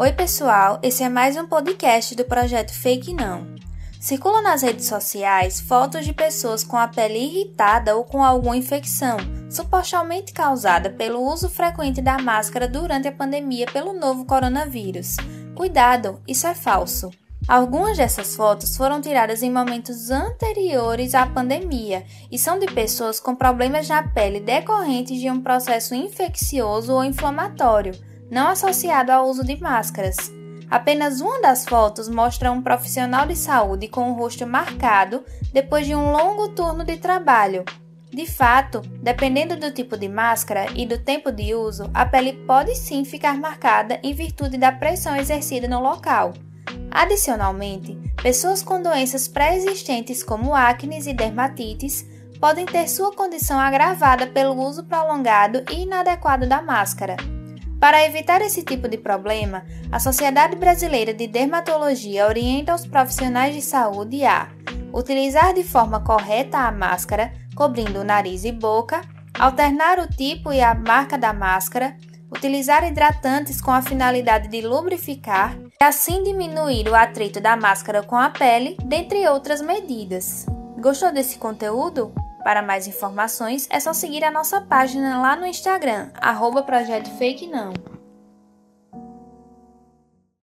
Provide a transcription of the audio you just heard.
Oi, pessoal, esse é mais um podcast do projeto Fake Não. Circulam nas redes sociais fotos de pessoas com a pele irritada ou com alguma infecção, supostamente causada pelo uso frequente da máscara durante a pandemia pelo novo coronavírus. Cuidado, isso é falso. Algumas dessas fotos foram tiradas em momentos anteriores à pandemia e são de pessoas com problemas na pele decorrentes de um processo infeccioso ou inflamatório, não associado ao uso de máscaras. Apenas uma das fotos mostra um profissional de saúde com o rosto marcado depois de um longo turno de trabalho. De fato, dependendo do tipo de máscara e do tempo de uso, a pele pode sim ficar marcada em virtude da pressão exercida no local. Adicionalmente, pessoas com doenças pré-existentes como acne e dermatites podem ter sua condição agravada pelo uso prolongado e inadequado da máscara. Para evitar esse tipo de problema, a Sociedade Brasileira de Dermatologia orienta os profissionais de saúde a utilizar de forma correta a máscara, cobrindo o nariz e boca, alternar o tipo e a marca da máscara, utilizar hidratantes com a finalidade de lubrificar e assim diminuir o atrito da máscara com a pele, dentre outras medidas. Gostou desse conteúdo? Para mais informações é só seguir a nossa página lá no Instagram, arroba Projeto Fake Não.